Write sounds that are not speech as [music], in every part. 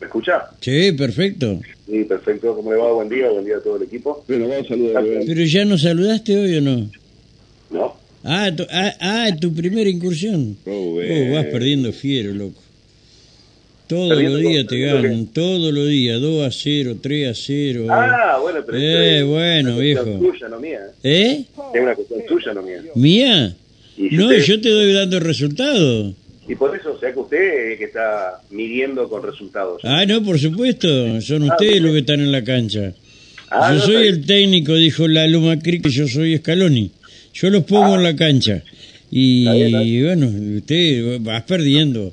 ¿Me escucha? Sí, perfecto. Sí, perfecto. ¿Cómo le va? Buen día, buen día a todo el equipo. Bueno, vamos a saludar. Pero ya nos saludaste hoy o no? ¿No? Ah, tu, ah, ah, tu primera incursión. Oh, Oh, vas perdiendo fiero, loco. Todos los días te ganan, todos los días, 2 a 0, 3 a 0. Ah, bueno, pero Eh, es bueno, una cuestión viejo. tuya, no mía. ¿Eh? Es una cuestión tuya, no mía. ¿Mía? No, yo te doy dando el resultado. Y por eso, o sea que usted es que está midiendo con resultados. Ah, no, por supuesto, son Ah, ustedes los que están en la cancha. Ah, yo no, soy el técnico, dijo la Luma Cric, que yo soy Scaloni. Yo los pongo en la cancha. Y Está bien, está bien. bueno, usted vas perdiendo.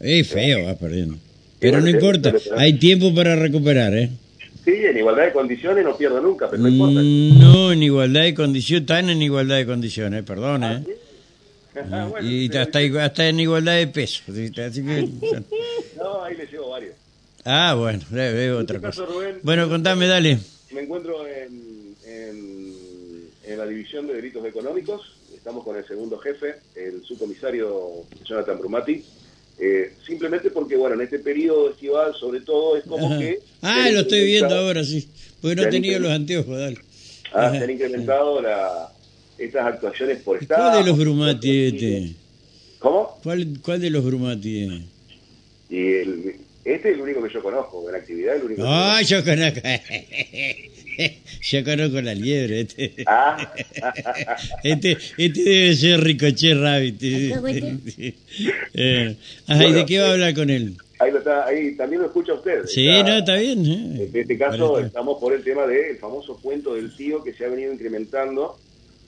Es feo, vas perdiendo. Pero no importa, hay tiempo para recuperar, ¿eh? Sí, en igualdad de condiciones no pierdo nunca, pero no importa. Mm, No, en igualdad de condiciones, están en igualdad de condiciones, perdón, ¿eh? Ah, [laughs] bueno, Y hasta, hasta en igualdad de peso. ¿sí? Así que- [laughs] No, ahí le llevo varios. ah, bueno, es es otra este cosa. caso, Rubén, Bueno, contame, dale. Me encuentro en, en, en la división de delitos económicos. Estamos con el segundo jefe, el subcomisario Jonathan Brumati. Eh, simplemente porque, bueno, en este periodo estival, sobre todo, es como Ajá. que... Ah, lo estoy viendo ahora, sí. Porque no han tenía los anteojos, dale. ah, se han incrementado la, estas actuaciones por ¿Y Estado. ¿Cuál de los Brumati este? ¿Cómo? ¿Cuál, cuál de los Brumati es? Y el- este es el único que yo conozco, en actividad el único que Ah, yo conozco. [laughs] yo conozco la liebre. Este, Ah, este, este debe ser Ricochet Rabbit. [laughs] Eh, ajá, ¿y de qué va a hablar con él? ahí, lo está, ahí también lo escucha usted. Sí, Está- no, está bien. ¿eh? En este caso estamos por el tema del famoso cuento del tío que se ha venido incrementando.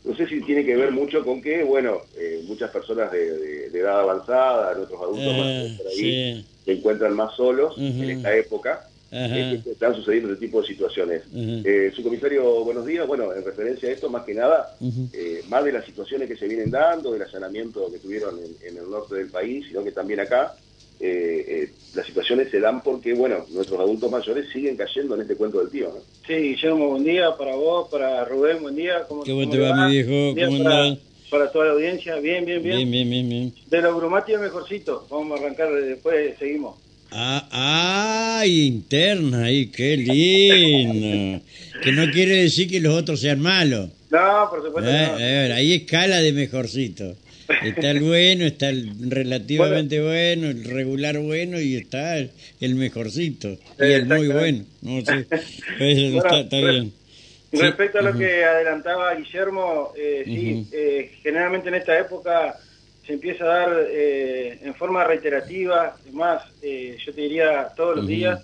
No sé si tiene que ver mucho con que, bueno, eh, muchas personas de, de- de edad avanzada, nuestros adultos Ah, más por ahí, sí. se encuentran más solos en esta época. Es que están sucediendo este tipo de situaciones. Eh, su comisario, buenos días. Bueno, en referencia a esto, más que nada, eh, más de las situaciones que se vienen dando, del allanamiento que tuvieron en, en el norte del país, sino que también acá, eh, eh, las situaciones se dan porque, bueno, nuestros adultos mayores siguen cayendo en este cuento del tío, ¿no? Sí, Guillermo, buen día para vos, para Rubén, buen día. ¿Cómo, ¿Cómo cómo te va, mi viejo? ¿Cómo para, andás? para toda la audiencia, bien, bien, bien. Bien, bien, bien, bien. De los Brumati es mejorcito, vamos a arrancar después, seguimos. Ah, ay, interna, ay, qué lindo. Que no quiere decir que los otros sean malos. No, por supuesto Eh, no. eh, ahí escala de mejorcito. Está el bueno, está el relativamente bueno, el regular bueno y está el, el mejorcito. Y el muy bueno. No sé. [laughs] Eso está, bien. Sí, Respecto a lo que adelantaba Guillermo, eh, sí, eh, generalmente en esta época se empieza a dar eh, en forma reiterativa, más, eh, yo te diría todos los días.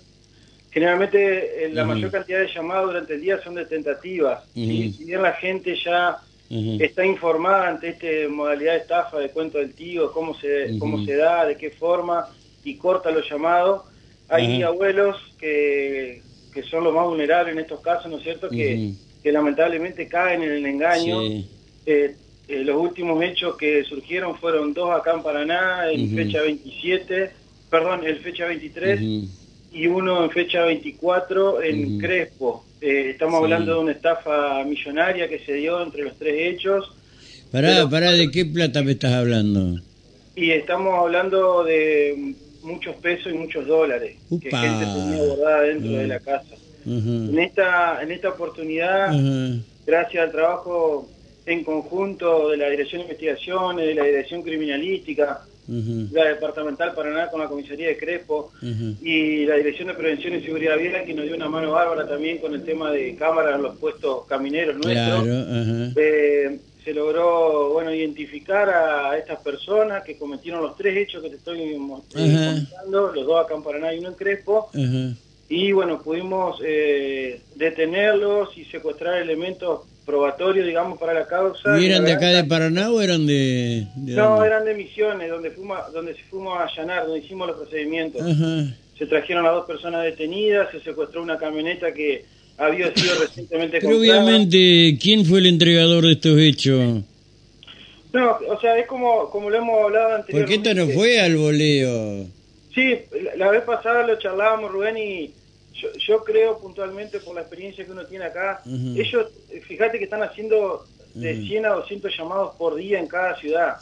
Generalmente eh, la mayor cantidad de llamados durante el día son de tentativas. Ujú. Si bien la gente ya Está informada ante esta modalidad de estafa de cuento del tío, cómo se, cómo se da, de qué forma, y corta los llamados. Hay abuelos que, que son los más vulnerables en estos casos, ¿no es cierto? Que, que lamentablemente caen en el engaño. Sí. Eh, eh, los últimos hechos que surgieron fueron dos acá en Paraná, en Ujú. fecha 27, perdón, en fecha 23, Ujú. Y uno en fecha 24 en. Crespo. Eh, estamos Sí. hablando de una estafa millonaria que se dio entre los tres hechos. Pará, Pero- pará, ¿de qué plata me estás hablando? Y estamos hablando de muchos pesos y muchos dólares que gente tenía guardada dentro de la casa. En esta, en esta oportunidad, gracias al trabajo en conjunto de la Dirección de Investigaciones, de la Dirección Criminalística, La Departamental Paraná con la Comisaría de Crespo y la Dirección de Prevención y Seguridad Vial que nos dio una mano bárbara también con el tema de cámaras en los puestos camineros nuestros. Claro. Eh, se logró bueno identificar a estas personas que cometieron los tres hechos que te estoy mo- eh, los dos acá en Paraná y uno en Crespo, y bueno, pudimos eh, detenerlos y secuestrar elementos probatorios, digamos, para la causa. ¿Y eran de acá de Paraná? O eran de...? de No, dónde? eran de Misiones, donde fuimos, donde fuimos a allanar, donde hicimos los procedimientos. Ajá. Se trajeron a dos personas detenidas, se secuestró una camioneta que había sido [laughs] recientemente Pero comprada. obviamente, ¿quién fue el entregador de estos hechos? No, o sea, es como, como lo hemos hablado Porque anteriormente. esto no fue al voleo. Sí, la vez pasada lo charlábamos, Rubén, y yo, yo creo puntualmente por la experiencia que uno tiene acá, ellos, eh, fíjate que están haciendo de 100 a 200 llamados por día en cada ciudad.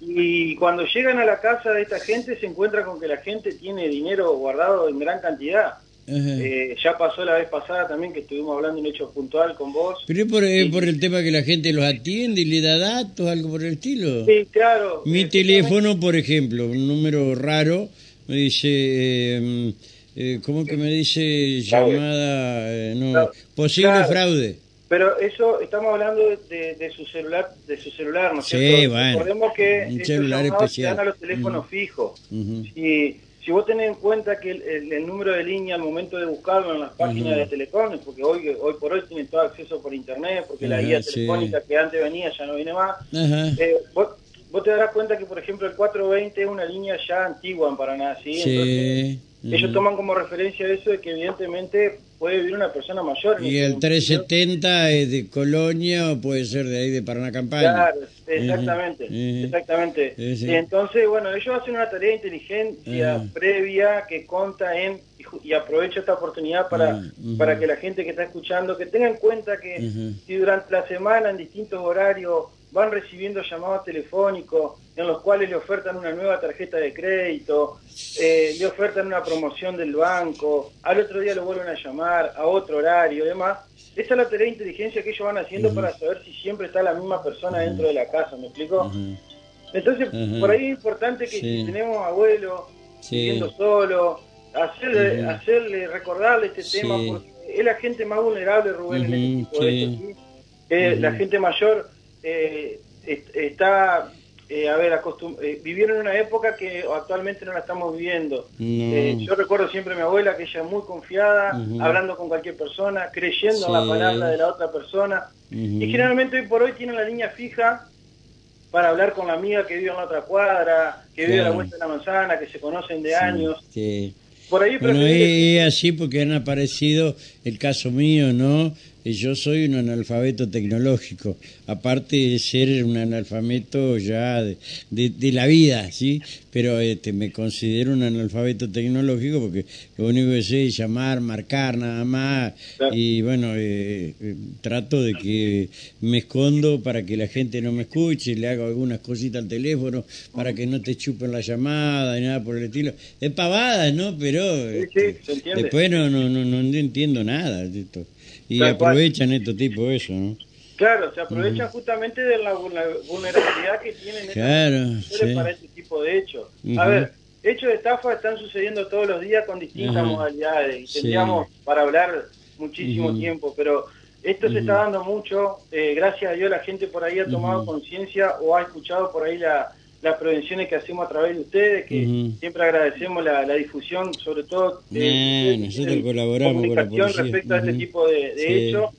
Y cuando llegan a la casa de esta gente se encuentra con que la gente tiene dinero guardado en gran cantidad. Eh, ya pasó la vez pasada también que estuvimos hablando un hecho puntual con vos. Pero es por, por, el tema que la gente los atiende y le da datos, algo por el estilo. Sí, claro. Mi teléfono, por ejemplo, un número raro, me dice... Eh, eh, ¿cómo que me dice llamada, eh, no, posible fraude? Pero eso, estamos hablando de, su celular, de su celular, ¿no es sí, cierto? Bueno, Recordemos que un celular especial. dan a los teléfonos fijos. Y si vos tenés en cuenta que el, número de línea al momento de buscarlo en las páginas de Telecom, porque hoy hoy por hoy tienen todo acceso por internet, porque la guía telefónica que antes venía ya no viene más, eh, vos, vos, te darás cuenta que, por ejemplo, el 420 es una línea ya antigua en Paraná, ¿sí? sí. Ellos toman como referencia eso de que evidentemente puede vivir una persona mayor. Y el 370 es de Colonia o puede ser de ahí de Paraná Campaña. Claro, exactamente, exactamente. Y entonces, bueno, ellos hacen una tarea de inteligencia previa que conta en y aprovecho esta oportunidad para, para que la gente que está escuchando, que tenga en cuenta que si durante la semana en distintos horarios van recibiendo llamados telefónicos en los cuales le ofertan una nueva tarjeta de crédito, eh, le ofertan una promoción del banco, al otro día lo vuelven a llamar, a otro horario y demás. Esa es la tarea de inteligencia que ellos van haciendo para saber si siempre está la misma persona dentro de la casa, ¿me explico? Entonces, por ahí es importante que si tenemos abuelo viviendo solo, hacerle, hacerle recordarle este tema, porque es la gente más vulnerable, Rubén, en este tipo de eh, La gente mayor eh, está, eh, a ver, eh, vivieron una época que actualmente no la estamos viviendo. Eh, yo recuerdo siempre a mi abuela que ella es muy confiada, hablando con cualquier persona, creyendo en la palabra de la otra persona. Y generalmente hoy por hoy tiene la línea fija para hablar con la amiga que vive en la otra cuadra, que vive a la vuelta de la manzana, que se conocen de años. Por ahí bueno, es así porque han aparecido el caso mío, ¿no? Yo soy un analfabeto tecnológico, aparte de ser un analfabeto ya de, de, la vida, ¿sí? Pero este, me considero un analfabeto tecnológico porque lo único que sé es llamar, marcar nada más, y bueno, eh, eh, trato de que me escondo para que la gente no me escuche, le hago algunas cositas al teléfono para que no te chupen la llamada y nada por el estilo. Es pavada, ¿no? Pero este, después no, no, no, no entiendo nada. Esto. Y aprovechan estos tipos eso, ¿no? Claro, se aprovechan justamente de la vulnerabilidad que tienen claro, para este tipo de hechos. A ver, hechos de estafa están sucediendo todos los días con distintas modalidades y tendríamos para hablar muchísimo tiempo, pero esto se está dando mucho, eh, gracias a Dios la gente por ahí ha tomado conciencia o ha escuchado por ahí la, las prevenciones que hacemos a través de ustedes, que siempre agradecemos la, difusión, sobre todo de, nosotros colaboramos comunicación respecto a este tipo de, hechos,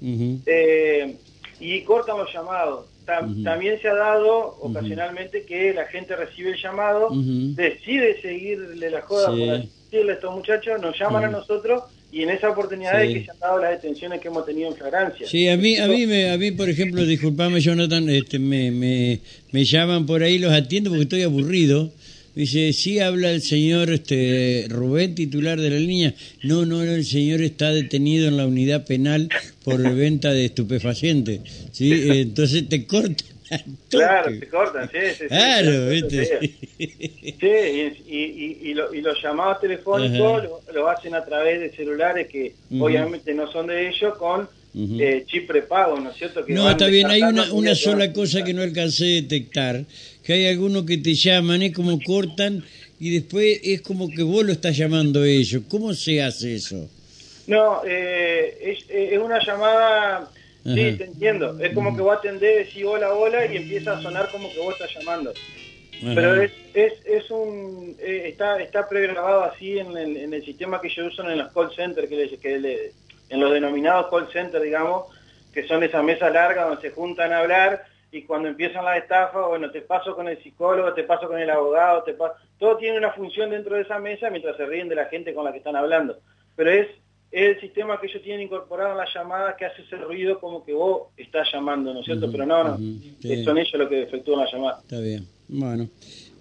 eh, y cortan los llamados. También se ha dado ocasionalmente que la gente recibe el llamado, decide seguirle la joda por decirle a estos muchachos, nos llaman a nosotros y en esa oportunidad es que se han dado las detenciones que hemos tenido en flagrancia. Sí, a mí, a mí, me, a mí por ejemplo, disculpame Jonathan, este, me, me, me llaman por ahí, los atiendo porque estoy aburrido. Dice, sí habla el señor este, Rubén, titular de la línea. No, no, no, el señor está detenido en la unidad penal por venta de estupefacientes. ¿sí? Entonces te corta [laughs] Claro, se cortan, sí, sí. Claro, ¿viste? Sí, y, y, y, lo, y, los llamados telefónicos lo, hacen a través de celulares que obviamente no son de ellos con eh, chip prepago, ¿no es cierto? Que no, está bien, hay una, una sola cosa que no alcancé a detectar, que hay algunos que te llaman, es como cortan y después es como que vos lo estás llamando a ellos. ¿Cómo se hace eso? No, eh, es, es una llamada Sí, te entiendo. Es como que vos atendés, decís hola, hola y empieza a sonar como que vos estás llamando. Pero es, es, es un eh, está está pregrabado así en el, en el sistema que ellos usan en los call centers, que, que en los denominados call centers, digamos, que son esa mesa larga donde se juntan a hablar y cuando empiezan las estafas, bueno, te paso con el psicólogo, te paso con el abogado, te paso... todo tiene una función dentro de esa mesa mientras se ríen de la gente con la que están hablando. Pero es es el sistema que ellos tienen incorporado en la llamada que hace ese ruido como que vos estás llamando, ¿no es cierto? Pero no, no, son ellos los que efectúan la llamada. Está bien, bueno.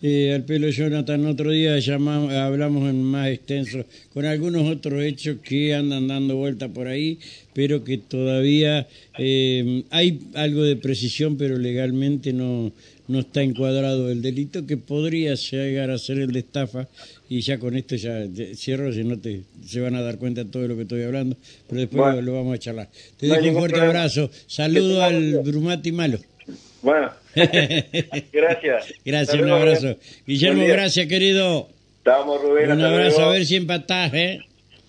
eh, al pelo Jonathan. Otro día llamamos, hablamos en más extenso con algunos otros hechos que andan dando vuelta por ahí, pero que todavía eh, hay algo de precisión, pero legalmente no, no está encuadrado el delito que podría llegar a ser el de estafa y ya con esto ya cierro si no te se van a dar cuenta de todo lo que estoy hablando pero después lo, vamos a charlar. Te dejo un fuerte abrazo. Saludo al Brumati malo. Bueno [laughs] gracias. Gracias un abrazo. Guillermo gracias querido. Estamos Rubén un abrazo a ver si empatás eh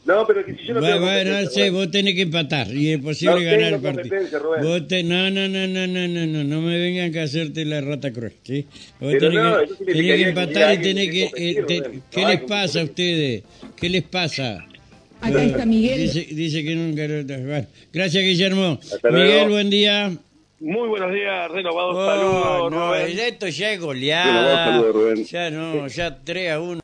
no, pero que si yo no bueno, bueno, no sé, vos tenés que empatar y es posible ganar el partido. Vos te, no, no, no, no, no, no, no, no me vengan a hacerte la rata cruel, ¿sí? Vos tenés, que, tenés que empatar y tenés que... Eh, ¿Qué les pasa a ustedes? ¿Qué les pasa? Acá está Miguel. Dice, dice que nunca... Bueno, gracias, Guillermo. Miguel, buen día. Muy buenos días, renovados oh, saludos. No, esto ya es goleada. Ya no, ya 3 a 1.